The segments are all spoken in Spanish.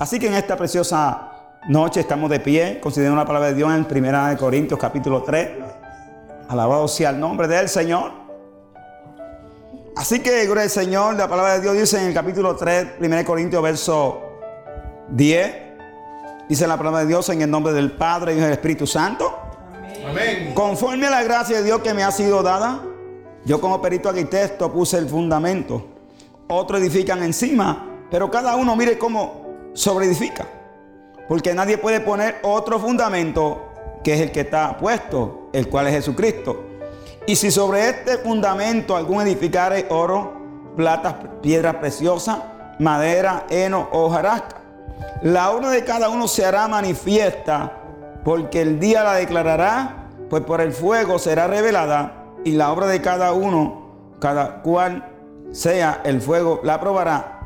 Así que en esta preciosa noche estamos de pie, considerando la palabra de Dios en 1 Corintios capítulo 3. Alabado sea el nombre del Señor. Así que, gloria al Señor, la palabra de Dios dice en el capítulo 3, 1 Corintios, verso 10. Dice la palabra de Dios en el nombre del Padre y del Espíritu Santo. Amén. Conforme a la gracia de Dios que me ha sido dada, yo como perito arquitecto puse el fundamento. Otros edifican encima, pero cada uno mire cómo sobreedifica. Porque nadie puede poner otro fundamento que es el que está puesto, el cual es Jesucristo. Y si sobre este fundamento algún edificare oro, plata, piedra preciosa, madera, heno o hojarasca, la obra de cada uno se hará manifiesta, porque el día la declarará, pues por el fuego será revelada, y la obra de cada uno, cada cual sea el fuego, la probará.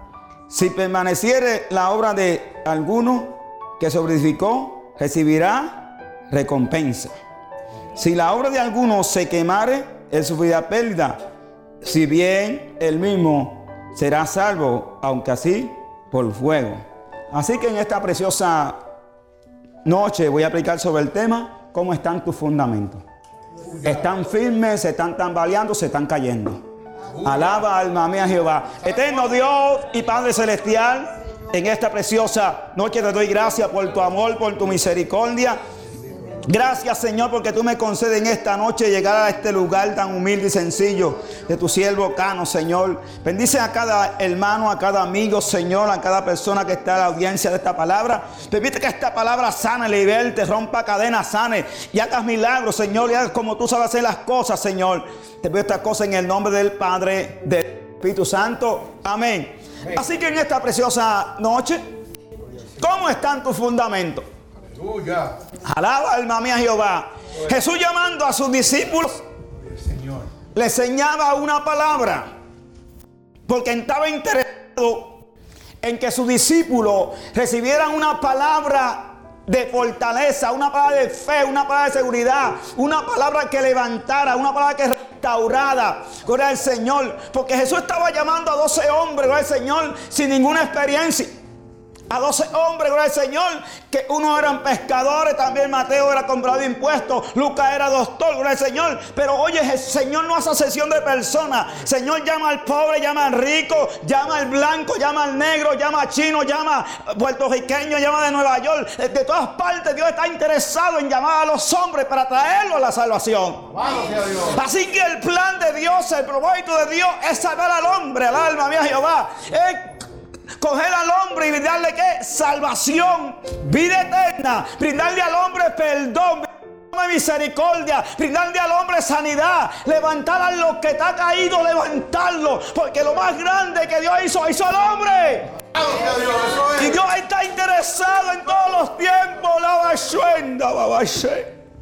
Si permaneciere la obra de alguno que sobreedificó, recibirá recompensa. Si la obra de alguno se quemare, él sufrirá pérdida. Si bien el mismo será salvo, aunque así por fuego. Así que en esta preciosa noche voy a aplicar sobre el tema cómo están tus fundamentos. ¿Están firmes? ¿Se están tambaleando? ¿Se están cayendo? Alaba alma mía Jehová. Eterno Dios y Padre Celestial, en esta preciosa noche te doy gracias por tu amor, por tu misericordia. Gracias Señor porque tú me concedes en esta noche llegar a este lugar tan humilde y sencillo de tu siervo Cano, Señor. Bendice a cada hermano, a cada amigo, Señor, a cada persona que está en la audiencia de esta palabra. Permite que esta palabra sane, liberte, rompa cadenas, sane y hagas milagros, Señor, y hagas como tú sabes hacer las cosas, Señor. Te pido esta cosa en el nombre del Padre, del Espíritu Santo. Amén. Así que en esta preciosa noche, ¿cómo están tus fundamentos? Alaba alma mía Jehová. Jesús llamando a sus discípulos le enseñaba una palabra porque estaba interesado en que sus discípulos recibieran una palabra de fortaleza, una palabra de fe, una palabra de seguridad, una palabra que levantara, una palabra que restaurada. Gloria al Señor. Porque Jesús estaba llamando a 12 hombres, gloria al Señor, sin ninguna experiencia a 12 hombres, gloria al Señor, que uno eran pescadores, también Mateo era comprador de impuestos, Lucas era doctor, gloria al Señor. Pero oye, el Señor no hace sesión de personas. Señor llama al pobre, llama al rico, llama al blanco, llama al negro, llama al chino, llama al puertorriqueño, llama de Nueva York. De todas partes Dios está interesado en llamar a los hombres para traerlos a la salvación. Así que el plan de Dios, el propósito de Dios es salvar al hombre, al alma mía Jehová. Es coger al hombre y brindarle qué? Salvación, vida eterna, brindarle al hombre perdón misericordia, brindarle al hombre sanidad, levantar a los que está caído, levantarlo, porque lo más grande que Dios hizo, hizo al hombre. Y Dios está interesado en todos los tiempos, la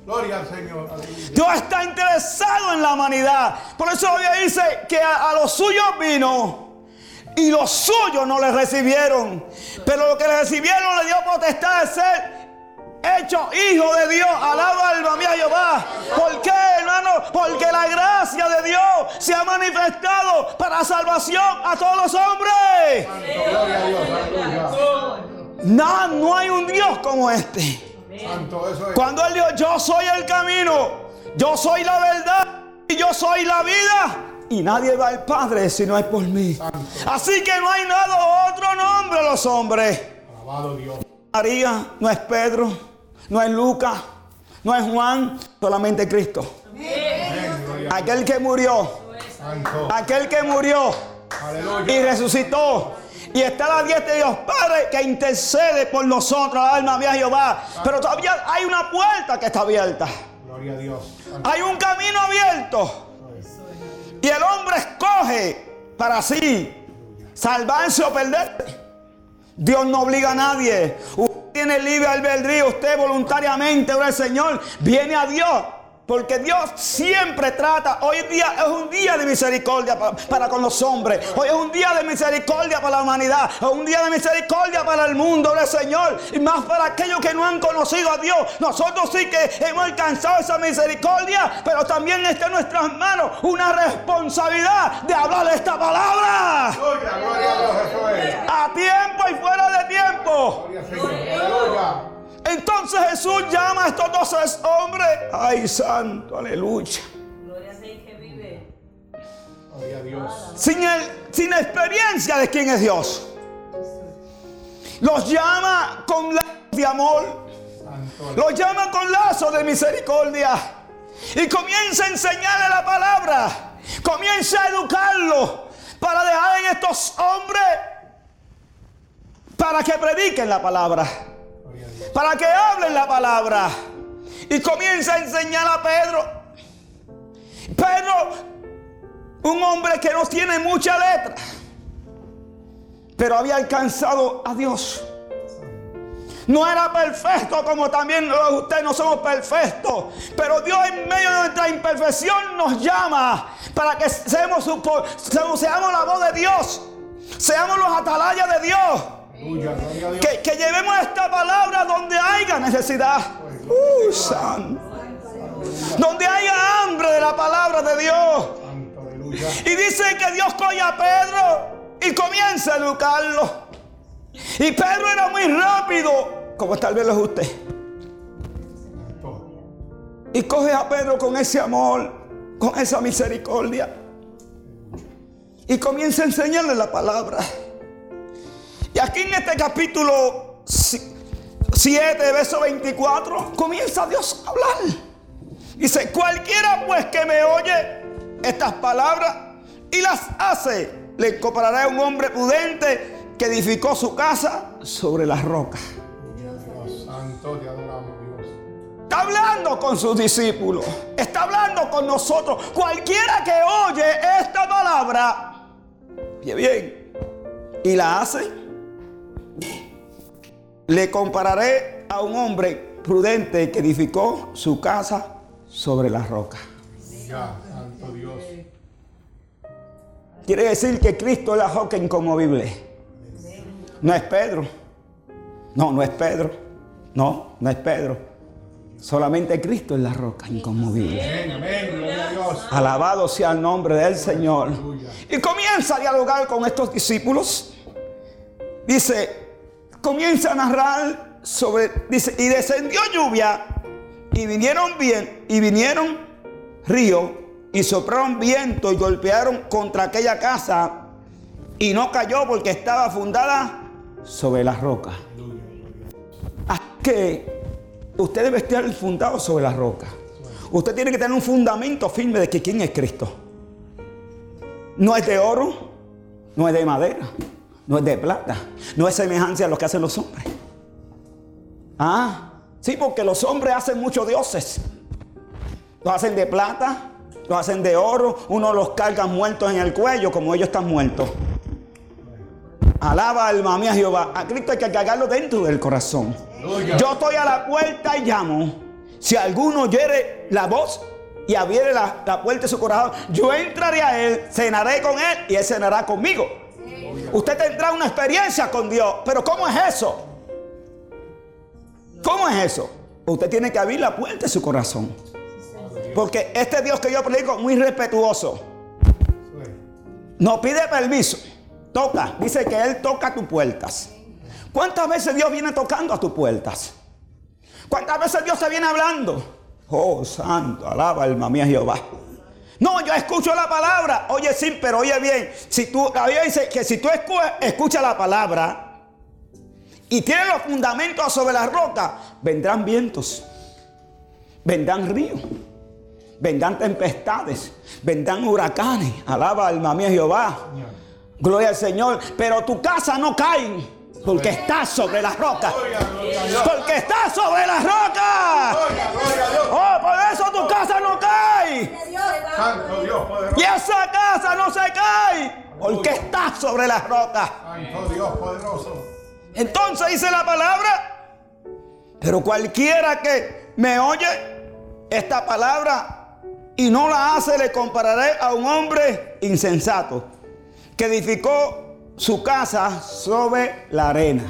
Gloria al Señor. Dios está interesado en la humanidad. Por eso Dios dice que a, a los suyos vino y los suyos no le recibieron. Pero lo que le recibieron le dio potestad de ser hecho hijo de Dios. Alaba alma mía Jehová. ¿Por qué, hermano? Porque la gracia de Dios se ha manifestado para salvación a todos los hombres. No, no hay un Dios como este. Cuando Él dijo, yo soy el camino, yo soy la verdad y yo soy la vida. Y nadie va al Padre si no es por mí. Así que no hay nada otro nombre a los hombres. Alabado Dios. María no es Pedro, no es Lucas, no es Juan, solamente Cristo. Aquel que murió, aquel que murió y resucitó. Y está la diestra de Dios Padre que intercede por nosotros, alma mía Jehová. Pero todavía hay una puerta que está abierta. Gloria a Dios. Hay un camino abierto. Y el hombre escoge para sí salvarse o perderse. Dios no obliga a nadie. Usted tiene libre albedrío. Usted voluntariamente, ahora el Señor, viene a Dios Porque Dios siempre trata. Hoy día es un día de misericordia para, con los hombres. Hoy es un día de misericordia para la humanidad. Es un día de misericordia para el mundo del Señor. Y más para aquellos que no han conocido a Dios. Nosotros sí que hemos alcanzado esa misericordia. Pero también está en nuestras manos una responsabilidad de hablar esta palabra. a, tiempo y fuera de tiempo. Entonces Jesús llama a estos dos hombres. Ay, santo, aleluya. Gloria a que vive. Sin, el, sin experiencia de quién es Dios. Los llama con lazos de amor. Los llama con lazos de misericordia. Y comienza a enseñarle la palabra. Comienza a educarlo para dejar en estos hombres para que prediquen la palabra para que hablen la palabra. Y comienza a enseñar a Pedro. Pedro, un hombre que no tiene mucha letra, pero había alcanzado a Dios. No era perfecto como también ustedes no somos perfectos. Pero Dios en medio de nuestra imperfección nos llama para que seamos, seamos la voz de Dios. Seamos los atalayas de Dios. Que, llevemos esta palabra donde haya necesidad. Donde haya hambre de la palabra de Dios. Y dice que Dios coge a Pedro y comienza a educarlo. Y Pedro era muy rápido, como tal vez lo es usted. Y coge a Pedro con ese amor, con esa misericordia. Y comienza a enseñarle la palabra. Aquí en este capítulo 7, verso 24, comienza Dios a hablar. Dice, cualquiera pues que me oye estas palabras y las hace, le compararé a un hombre prudente que edificó su casa sobre las rocas. santo, te adoramos, Dios. Está hablando con sus discípulos. Está hablando con nosotros. Cualquiera que oye esta palabra, bien, y la hace, le compararé a un hombre prudente que edificó su casa sobre la roca. santo Dios. Quiere decir que Cristo es la roca inconmovible. No es Pedro. No, no es Pedro. No, no es Pedro. Solamente Cristo es la roca inconmovible. Alabado sea el nombre del Señor. Y comienza a dialogar con estos discípulos. Dice, comienza a narrar sobre, dice, y descendió lluvia y vinieron bien, y vinieron río y soplaron viento y golpearon contra aquella casa y no cayó porque estaba fundada sobre la roca. Así que usted debe estar fundado sobre la roca. Usted tiene que tener un fundamento firme de que quién es Cristo. No es de oro, no es de madera no es de plata, no es semejanza a lo que hacen los hombres. Ah, sí, porque los hombres hacen muchos dioses. Los hacen de plata, los hacen de oro, uno los carga muertos en el cuello como ellos están muertos. Alaba alma mía Jehová. A Cristo hay que cargarlo dentro del corazón. Yo estoy a la puerta y llamo. Si alguno oyere la voz y abriere la, la puerta de su corazón, yo entraré a él, cenaré con él y él cenará conmigo. Usted tendrá una experiencia con Dios. Pero ¿cómo es eso? ¿Cómo es eso? Usted tiene que abrir la puerta de su corazón. Porque este Dios que yo predico es muy respetuoso. No pide permiso. Toca. Dice que Él toca tus puertas. ¿Cuántas veces Dios viene tocando a tus puertas? ¿Cuántas veces Dios te viene hablando? Oh, santo, alaba alma mía Jehová. No, yo escucho la palabra. Oye, sí, pero oye bien. Si tú, la Biblia dice que si tú escuchas la palabra y tienes los fundamentos sobre la roca, vendrán vientos, vendrán ríos, vendrán tempestades, vendrán huracanes. Alaba alma mía Jehová. Gloria al Señor. Pero tu casa no cae. Porque está sobre la roca. Porque está sobre la roca. Oh, por eso tu casa no cae. Y esa casa no se cae. Porque está sobre la roca. Entonces dice la palabra. Pero cualquiera que me oye esta palabra y no la hace, le compararé a un hombre insensato que edificó su casa sobre la arena.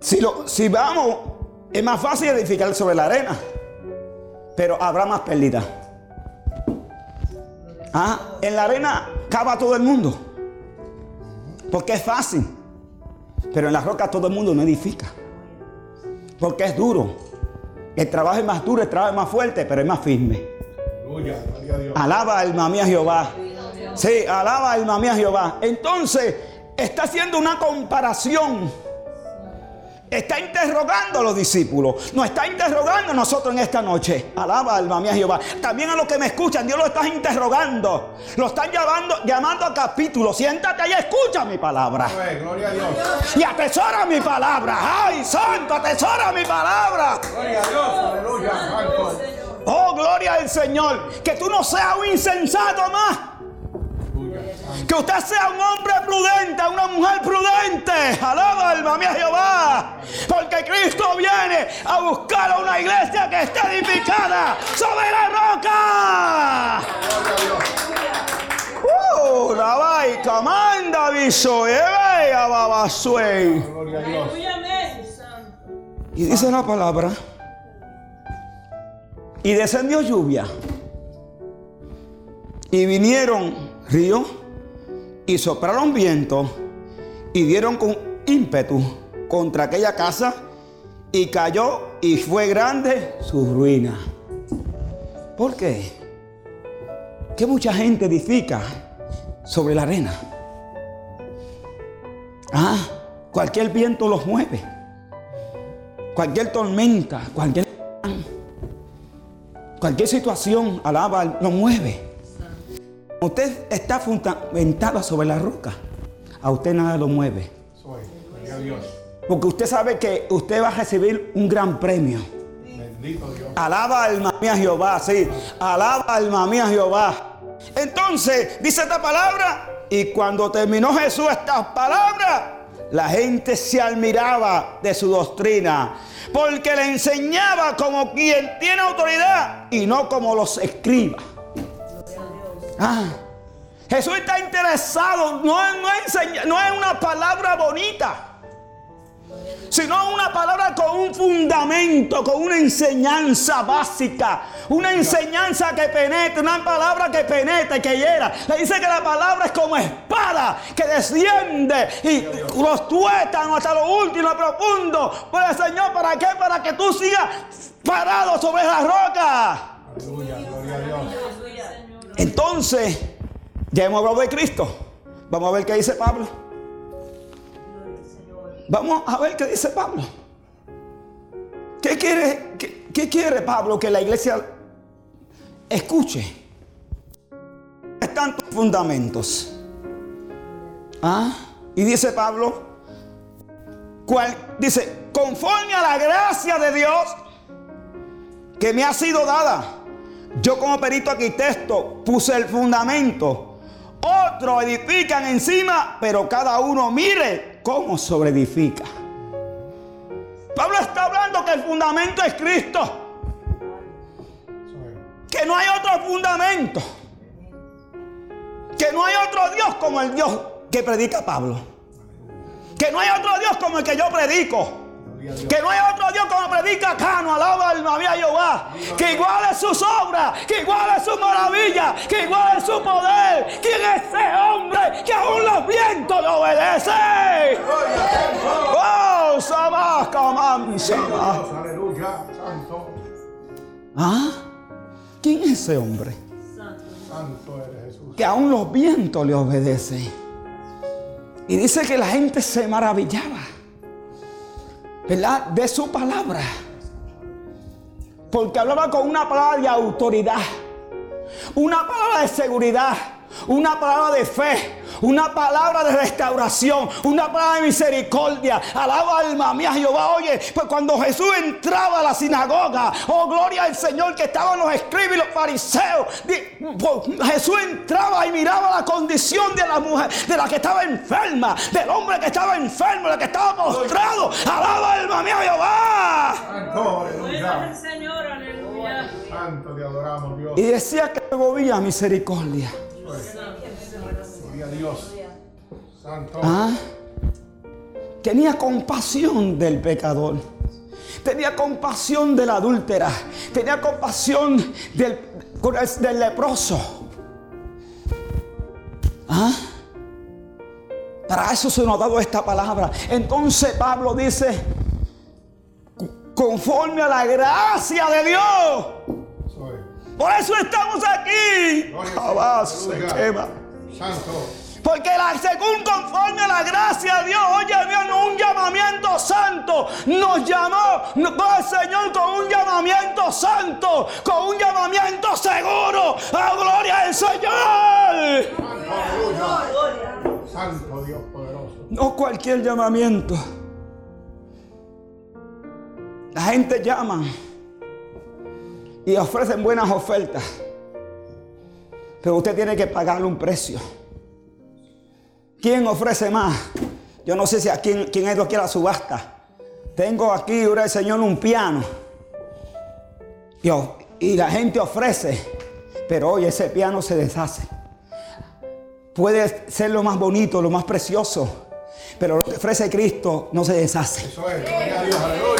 Si, lo, si vamos, es más fácil edificar sobre la arena, pero habrá más pérdida. Ah, en la arena cava todo el mundo, porque es fácil, pero en la roca todo el mundo no edifica, porque es duro. El trabajo es más duro, el trabajo es más fuerte, pero es más firme. Alaba alma mía Jehová. Sí, alaba alma mía Jehová. Entonces, está haciendo una comparación Está interrogando a los discípulos. Nos está interrogando a nosotros en esta noche. Alaba alma mía Jehová. También a los que me escuchan, Dios lo está interrogando. Lo están llamando, llamando a capítulo. Siéntate ahí, escucha mi palabra. Gloria a Dios. Y atesora mi palabra. Ay, santo, atesora mi palabra. Gloria a Dios. Aleluya. Oh, gloria al Señor. Que tú no seas un insensato más. Que usted sea un hombre prudente, una mujer prudente. Alaba alma mía Jehová. Porque Cristo viene a buscar a una iglesia que esté edificada sobre la roca. Uh, la vai, comanda viso, Y dice la palabra. Y descendió lluvia. Y vinieron río y soplaron viento y dieron con ímpetu contra aquella casa y cayó y fue grande su ruina. ¿Por qué? Que mucha gente edifica sobre la arena. Ah, cualquier viento los mueve. Cualquier tormenta, cualquier cualquier situación alaba, lo mueve. Usted está fundamentada sobre la roca. A usted nada lo mueve. Porque usted sabe que usted va a recibir un gran premio. Bendito Dios. Alaba alma mía Jehová, sí. Alaba alma mía Jehová. Entonces, dice esta palabra. Y cuando terminó Jesús estas palabras, la gente se admiraba de su doctrina. Porque le enseñaba como quien tiene autoridad y no como los escriba. Ah, Jesús está interesado, no, no es una palabra bonita sino una palabra con un fundamento, con una enseñanza básica, una enseñanza que penetre, una palabra que penetre, que hiera. Le dice que la palabra es como espada que desciende y los tuétanos hasta lo último, lo profundo. Pues Señor, ¿para qué? Para que tú sigas parado sobre la roca. Aleluya, gloria a Dios. Entonces, ya hemos hablado de Cristo. Vamos a ver qué dice Pablo. Vamos a ver qué dice Pablo. ¿Qué quiere, qué, quiere Pablo que la iglesia escuche? Tantos fundamentos. ¿Ah? Y dice Pablo, dice, conforme a la gracia de Dios que me ha sido dada yo como perito arquitecto puse el fundamento. Otros edifican encima, pero cada uno mire cómo sobreedifica. Pablo está hablando que el fundamento es Cristo. Que no hay otro fundamento. Que no hay otro Dios como el Dios que predica Pablo. Que no hay otro Dios como el que yo predico. Que no hay otro Dios como predica Cano, alaba alma mía Jehová. Que igual es sus obras, que igual es su maravilla, que igual es su poder. ¿Quién es ese hombre que aún los vientos le obedecen? ¡Oh, Aleluya, santo. ¿Ah? ¿Quién es ese hombre? Santo eres Jesús. Que aún los vientos le obedecen. Y dice que la gente se maravillaba. De su palabra. Porque hablaba con una palabra de autoridad, una palabra de seguridad, una palabra de fe, una palabra de restauración, una palabra de misericordia. Alaba alma mía Jehová. Oye, pues cuando Jesús entraba a la sinagoga, oh gloria al Señor que estaban los escribas y los fariseos. Pues, Jesús entraba y miraba la condición de la mujer, de la que estaba enferma, del hombre que estaba enfermo, de la que estaba postrado. Alaba alma mía Jehová. Señor, aleluya. Santo te adoramos, Dios. Y decía que movía misericordia. Santo. ¿Ah? Tenía compasión del pecador. Tenía compasión de la adúltera. Tenía compasión del, del leproso. ¿Ah? Para eso se nos ha dado esta palabra. Entonces Pablo dice, conforme a la gracia de Dios. Por eso estamos aquí. Santo. Porque la, según conforme a la gracia de Dios, oye Dios, un llamamiento santo. Nos llamó, el Señor, con un llamamiento santo, con un llamamiento seguro. ¡A gloria del Señor! Santo Dios poderoso. No cualquier llamamiento. La gente llama y ofrecen buenas ofertas. Pero usted tiene que pagarle un precio. ¿Quién ofrece más? Yo no sé si aquí quién es lo que la subasta. Tengo aquí, el Señor, un piano. Y, y la gente ofrece. Pero hoy ese piano se deshace. Puede ser lo más bonito, lo más precioso. Pero lo que ofrece Cristo no se deshace. Eso es.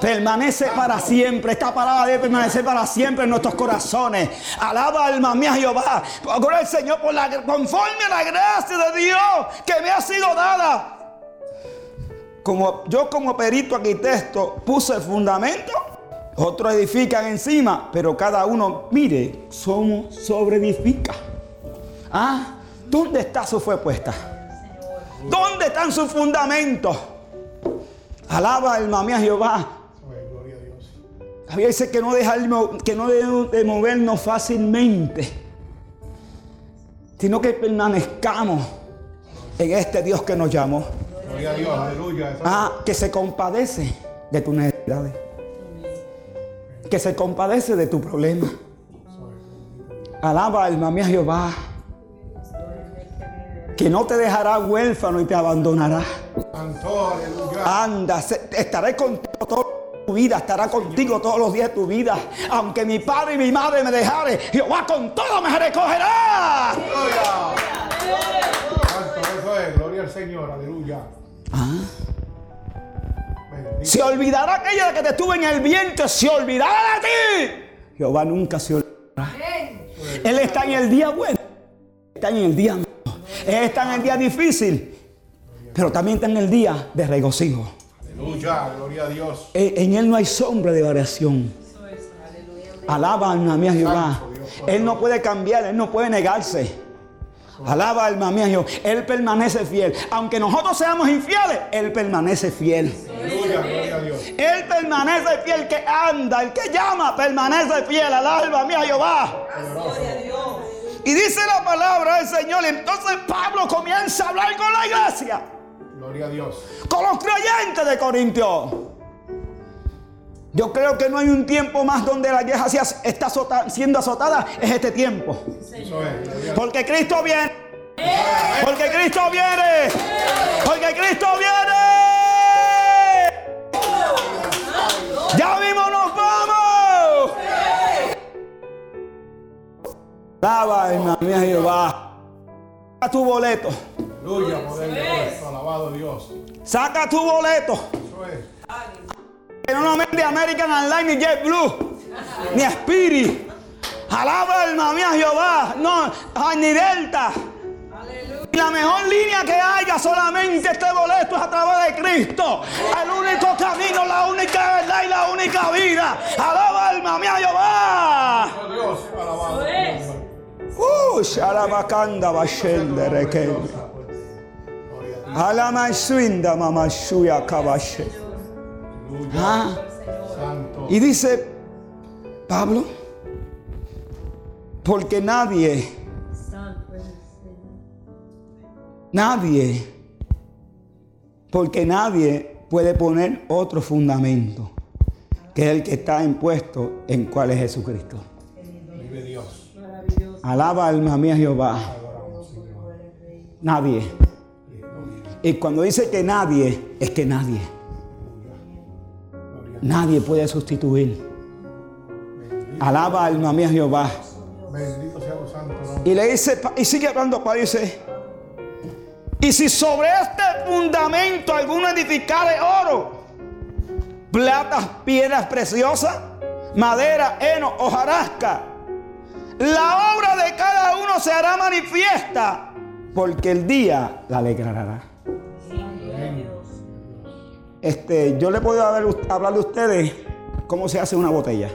Permanece para siempre. Esta palabra debe permanecer para siempre en nuestros corazones. Alaba alma mía Jehová. Gloria al Señor por la, conforme a la gracia de Dios que me ha sido dada. Como yo como perito arquitecto puse el fundamento, otros edifican encima, pero cada uno, mire, somos sobre edifica. Ah, ¿dónde está su fue puesta? ¿Dónde están sus fundamentos? Alaba alma mía Jehová. A dice que no, dejar, que no debemos de movernos fácilmente, sino que permanezcamos en este Dios que nos llamó. Gloria a Dios, aleluya. Ah, que se compadece de tus necesidades. Que se compadece de tu problema. Alaba alma mía Jehová que no te dejará huérfano y te abandonará. Anda, estaré contigo toda tu vida, estará contigo todos los días de tu vida. Aunque mi padre y mi madre me dejare, Jehová con todo me recogerá. gloria al Señor, aleluya. Ah. Se olvidará aquella que te estuvo en el vientre, se olvidará de ti. Jehová nunca se olvidará. Él está en el día bueno, está en el día malo. Está en el día difícil, pero también está en el día de regocijo. Aleluya, gloria a Dios. En Él no hay sombra de variación. Alaba alma mía Jehová. Él no puede cambiar, Él no puede negarse. Alaba alma mía Jehová. Él permanece fiel. Aunque nosotros seamos infieles, Él permanece fiel. Aleluya, gloria a Dios. Él permanece fiel. que anda, el que llama, permanece fiel. Alaba mía Jehová. Gloria a Dios. Y dice la palabra del Señor. Entonces Pablo comienza a hablar con la iglesia. Gloria a Dios. Con los creyentes de Corintios. Yo creo que no hay un tiempo más donde la iglesia está siendo azotada. Es este tiempo. Porque Cristo viene. Porque Cristo viene. Porque Cristo viene. Ya vimos, nos vamos. Alaba, hermano mía Jehová. Saca tu boleto. Aleluya, poder de Dios. Alabado Dios. Saca tu boleto. Eso es. Que no nos vende American Online ni JetBlue. Ni Spirit. Alaba, hermano mía Jehová. No, ni Delta. Y la mejor línea que haya solamente este boleto es a través de Cristo. El único camino, la única verdad y la única vida. Alaba alma mía Jehová. Dios, alabado. Uh, Sharabakanda Bashende Reke. Ah. Y dice Pablo, porque nadie, nadie, porque nadie puede poner otro fundamento que el que está impuesto en cuál es Jesucristo. Vive Dios. Alaba alma mía Jehová. Nadie. Y cuando dice que nadie, es que nadie. Nadie puede sustituir. Alaba alma mía Jehová. Y le dice, y sigue hablando para dice, y si sobre este fundamento alguno edificare oro, plata, piedras preciosas, madera, heno, hojarasca, la obra de cada uno se hará manifiesta, porque el día la declarará. Este, yo le puedo hablar de ustedes cómo se hace una botella.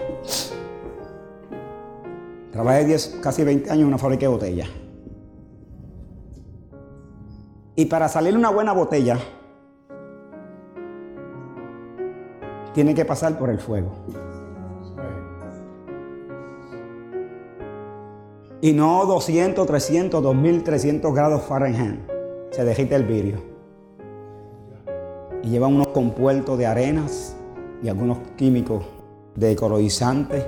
Trabajé 10, casi 20 años en una fábrica de botellas. Y para salir una buena botella, tiene que pasar por el fuego. Y no 200, 300, 2300 grados Fahrenheit. Se derrite el vidrio. Y lleva unos compuertos de arenas y algunos químicos de colorizantes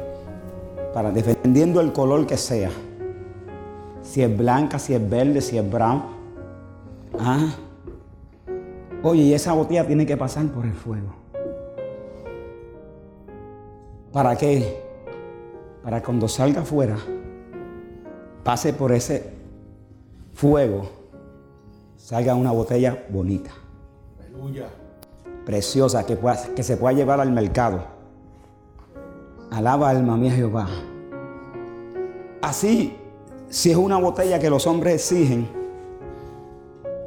para dependiendo el color que sea. Si es blanca, si es verde, si es brown. Ah. Oye, y esa botella tiene que pasar por el fuego. ¿Para qué? Para cuando salga afuera, pase por ese fuego, salga una botella bonita. Aleluya. Preciosa, que, se pueda llevar al mercado. Alaba alma mía Jehová. Así, si es una botella que los hombres exigen,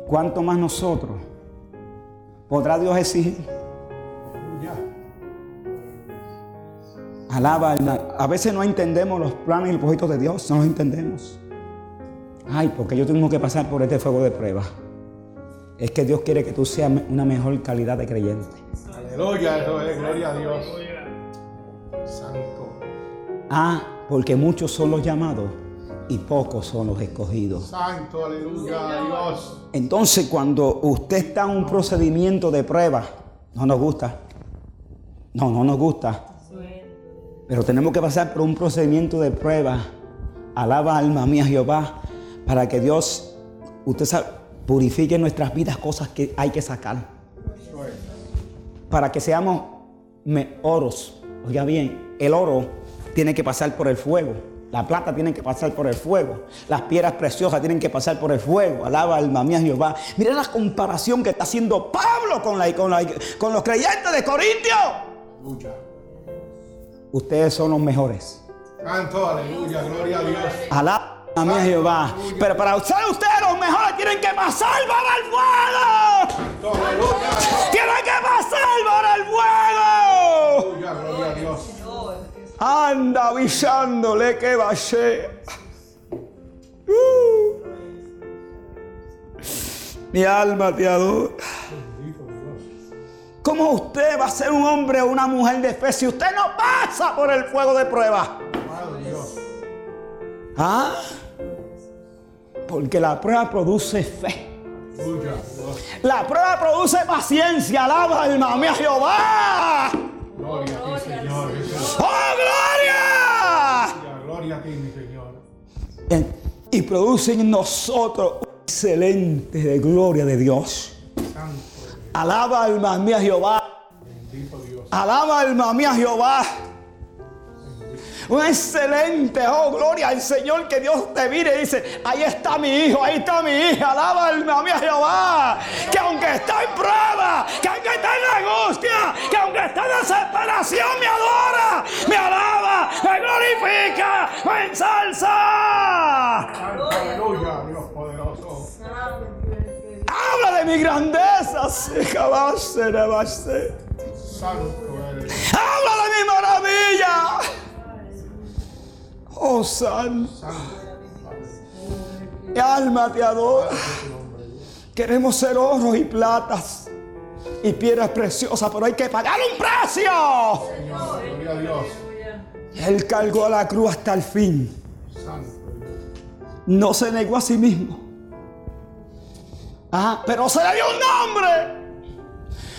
¿cuánto más nosotros podrá Dios exigir? Alaba alma. A veces no entendemos los planes y los proyectos de Dios, no los entendemos. Ay, porque yo tengo que pasar por este fuego de prueba. Es que Dios quiere que tú seas una mejor calidad de creyente. Aleluya, gloria a Dios. Ah, porque muchos son los llamados y pocos son los escogidos. Santo, aleluya, Dios. Entonces, cuando usted está en un procedimiento de prueba, no nos gusta. No, no nos gusta. Pero tenemos que pasar por un procedimiento de prueba. Alaba alma mía Jehová, para que Dios, usted sabe, purifique nuestras vidas cosas que hay que sacar. Para que seamos oros. Oiga bien, el oro tiene que pasar por el fuego. La plata tiene que pasar por el fuego. Las piedras preciosas tienen que pasar por el fuego. Alaba alma mía Jehová. Mira la comparación que está haciendo Pablo con, la, con, con los creyentes de Corintio. Ustedes son los mejores. Canto, aleluya, gloria a Dios. Alaba mía Jehová. Pero para usar ustedes los mejores tienen que pasar por el fuego. Tienen que pasar por el fuego. A. Anda avisándole que va a ser. Uh. Mi alma te adora. ¿Cómo usted va a ser un hombre o una mujer de fe si usted no pasa por el fuego de prueba? ¿Ah? Porque la prueba produce fe. La prueba produce paciencia. Alaba alma mía Jehová. Gloria a ti, Señor. ¡Oh, gloria! Gloria a ti, mi Señor. Y produce en nosotros excelente de gloria de Dios. Alaba alma mía Jehová. Bendito Dios. Alaba alma mía Jehová. Un excelente, oh gloria al Señor que Dios te mire y dice, ahí está mi hijo, ahí está mi hija, alaba alma mía Jehová, que aunque está en prueba, que aunque está en angustia, que aunque está en desesperación, me adora, me alaba, me glorifica, me ensalza. Aleluya, Dios poderoso. Habla de mi grandeza. Habla de mi maravilla. Oh, santo. Mi alma te adora. Queremos ser oro y platas y piedras preciosas, pero hay que pagar un precio. Él cargó a la cruz hasta el fin. No se negó a sí mismo. Ah, pero se le dio un nombre.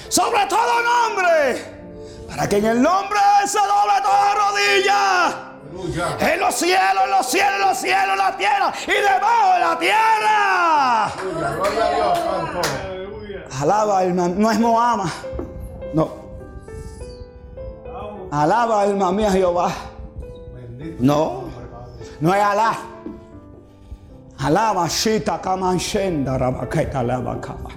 Sobre todo nombre. Para que en el nombre se doble toda rodilla en los cielos, en los cielos, en los cielos, en la tierra y debajo de la tierra. Alaba, hermano. No es Moama. No. Alaba alma mía Jehová. No, no es Alá. Alaba Shita Kamanshenda Rabaketa Labakaba.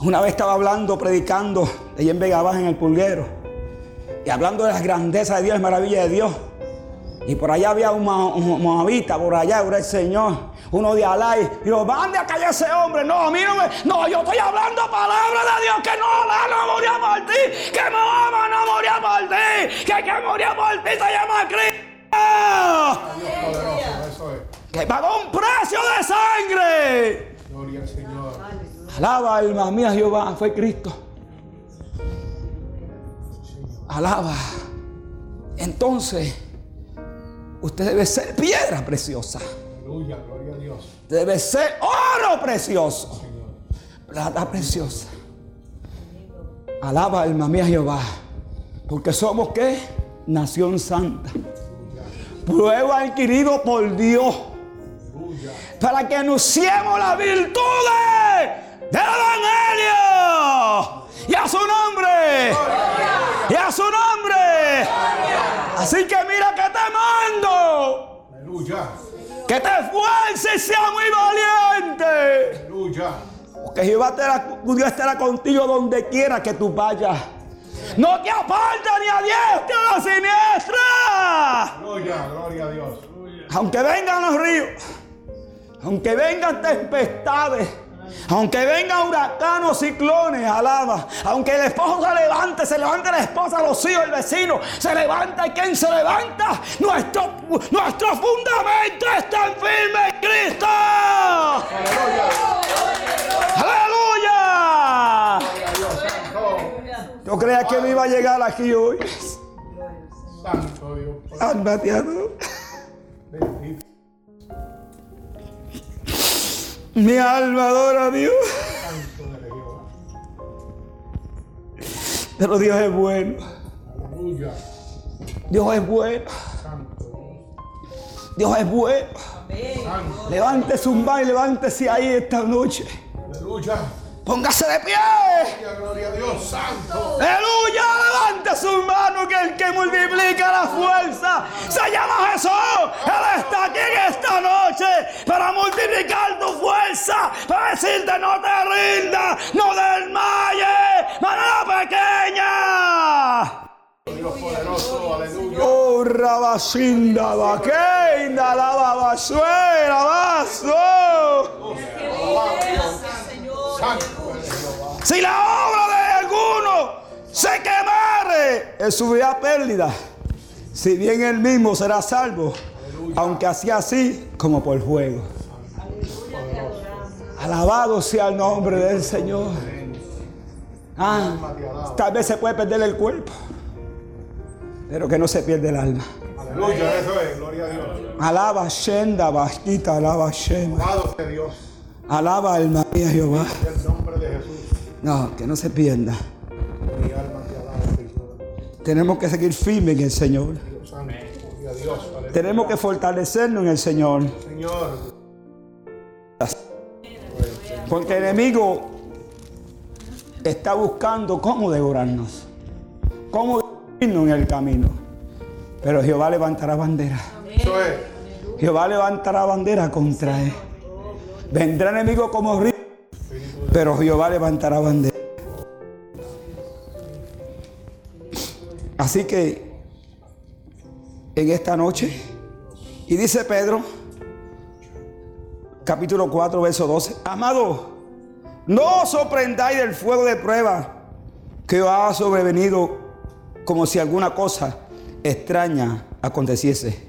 Una vez estaba hablando, predicando, ahí en Vega Baja, en el pulguero, y hablando de las grandezas de Dios, maravillas de Dios. Y por allá había un, mo- un moabita, por allá era el Señor, uno de Alá. Y dijo, mande a callar ese hombre. No, a mí no yo estoy hablando palabra de Dios, que no, Alá no moría por ti, que Mahoma no moría por ti, que que moría por ti se llama Cristo. Poderoso, es. Que pagó un precio de sangre. Gloria al Señor. Alaba, alma mía, Jehová, fue Cristo. Alaba. Entonces, usted debe ser piedra preciosa. Aleluya, gloria a Dios. Debe ser oro precioso. Plata preciosa. Alaba, alma mía, Jehová. Porque somos qué? Nación santa. Pueblo adquirido por Dios. Para que anunciemos las virtudes del Evangelio. Y a su nombre. Y a su nombre. Así que mira que te mando. Aleluya. Que te esfuerces y sea muy valiente. Aleluya. Porque Jehová estará, Dios estará contigo donde quiera que tú vayas. No te apartes ni a diestra ni a siniestra. Aleluya, gloria a Dios. Aunque vengan los ríos, aunque vengan tempestades, aunque vengan huracanos, ciclones, alaba. Aunque el esposo se levante, se levante la esposa, los hijos, el vecino, se levanta y quien se levanta, nuestro, nuestro fundamento está en firme en Cristo. Aleluya. Gloria a Dios, santo. ¿Tú creías que me iba a llegar aquí hoy? Santo Dios. Bendito. Mi alma adora a Dios. Santo de Jehová. Pero Dios es bueno. Aleluya. Dios es bueno. Santo. Dios es bueno. Levántese un baile, levántese ahí esta noche. Aleluya. Póngase de pie. Gloria a Dios. Santo. Aleluya. Levante la fuerza se llama Jesús. Él está aquí en esta noche para multiplicar tu fuerza. Para decirte no te rindas, no desmayes. Manera pequeña. Dios poderoso. Aleluya. Oh, rabacinda, vaquenda, la babasuera, vaso. Si la obra de alguno se quemare, es su vida pérdida. Si bien él mismo será salvo, aunque así así como por fuego. Alabado sea el nombre del Señor. Ah, tal vez se puede perder el cuerpo, pero que no se pierda el alma. Aleluya. Eso es. Gloria a Dios. Alaba Shenda, Basquita, alaba Shenda. Alabado sea Dios. Alaba alma mía Jehová. En el nombre de Jesús. No, que no se pierda. Mi alma. Tenemos que seguir firmes en el Señor. Tenemos que fortalecernos en el Señor. Porque el enemigo está buscando cómo devorarnos. Cómo destruirnos en el camino. Pero Jehová levantará bandera. Jehová levantará bandera contra él. Vendrá enemigo como río. Pero Jehová levantará bandera. Así que en esta noche, y dice Pedro, capítulo 4, verso 12, amado, no os sorprendáis del fuego de prueba que os ha sobrevenido como si alguna cosa extraña aconteciese,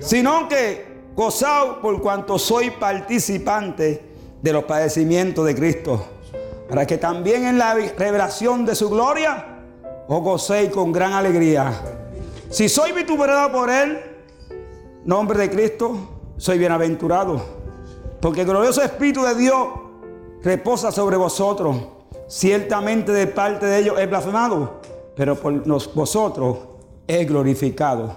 sino que gozaos por cuanto soy participante de los padecimientos de Cristo, para que también en la revelación de su gloria os gocéis con gran alegría. Si soy vituperado por él, nombre de Cristo, soy bienaventurado, porque el glorioso Espíritu de Dios reposa sobre vosotros. Ciertamente de parte de ellos es blasfemado, pero por vosotros es glorificado.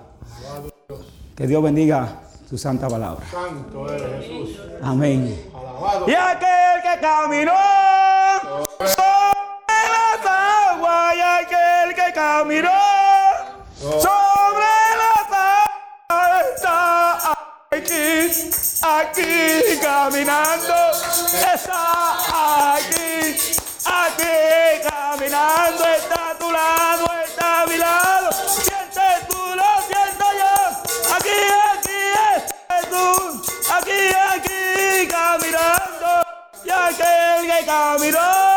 Que Dios bendiga su santa palabra. Santo eres Jesús. Amén. Alabado. Y aquel que caminó aquel que caminó sobre la tierra está aquí, aquí caminando, está aquí, aquí caminando, está a tu lado, está a mi lado, siente tú, lo siento yo, aquí, aquí, este tú, aquí, aquí caminando, y aquel que caminó.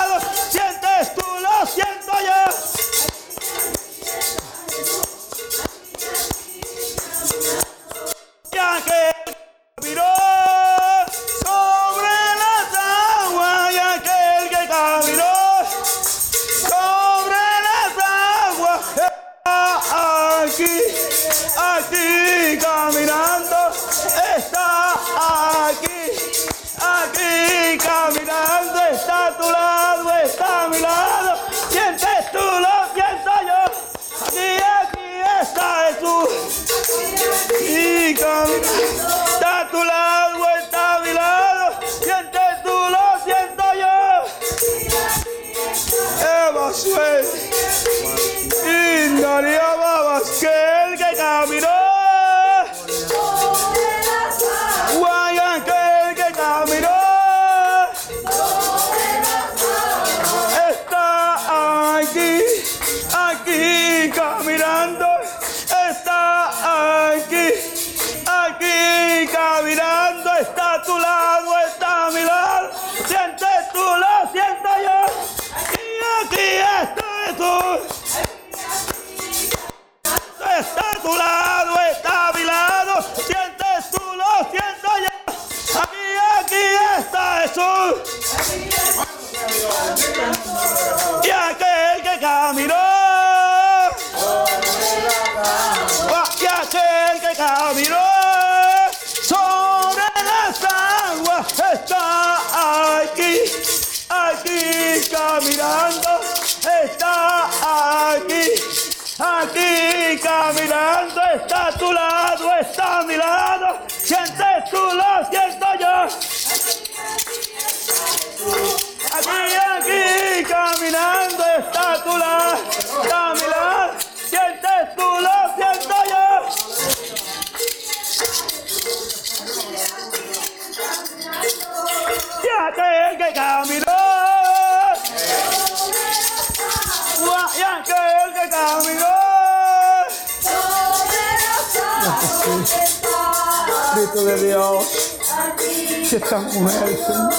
Esta mujer, Señor.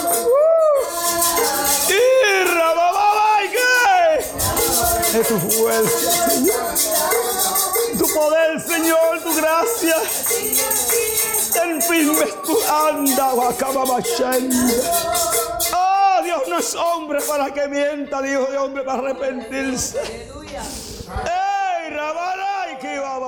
Y rabababa, ¿qué? Es tu fuerza, Señor. Tu poder, Señor, tu gracia. En fin, tu anda, Oh, Dios no es hombre para que mienta, Dios de hombre para arrepentirse. ¡Ey, Rabaray, que va a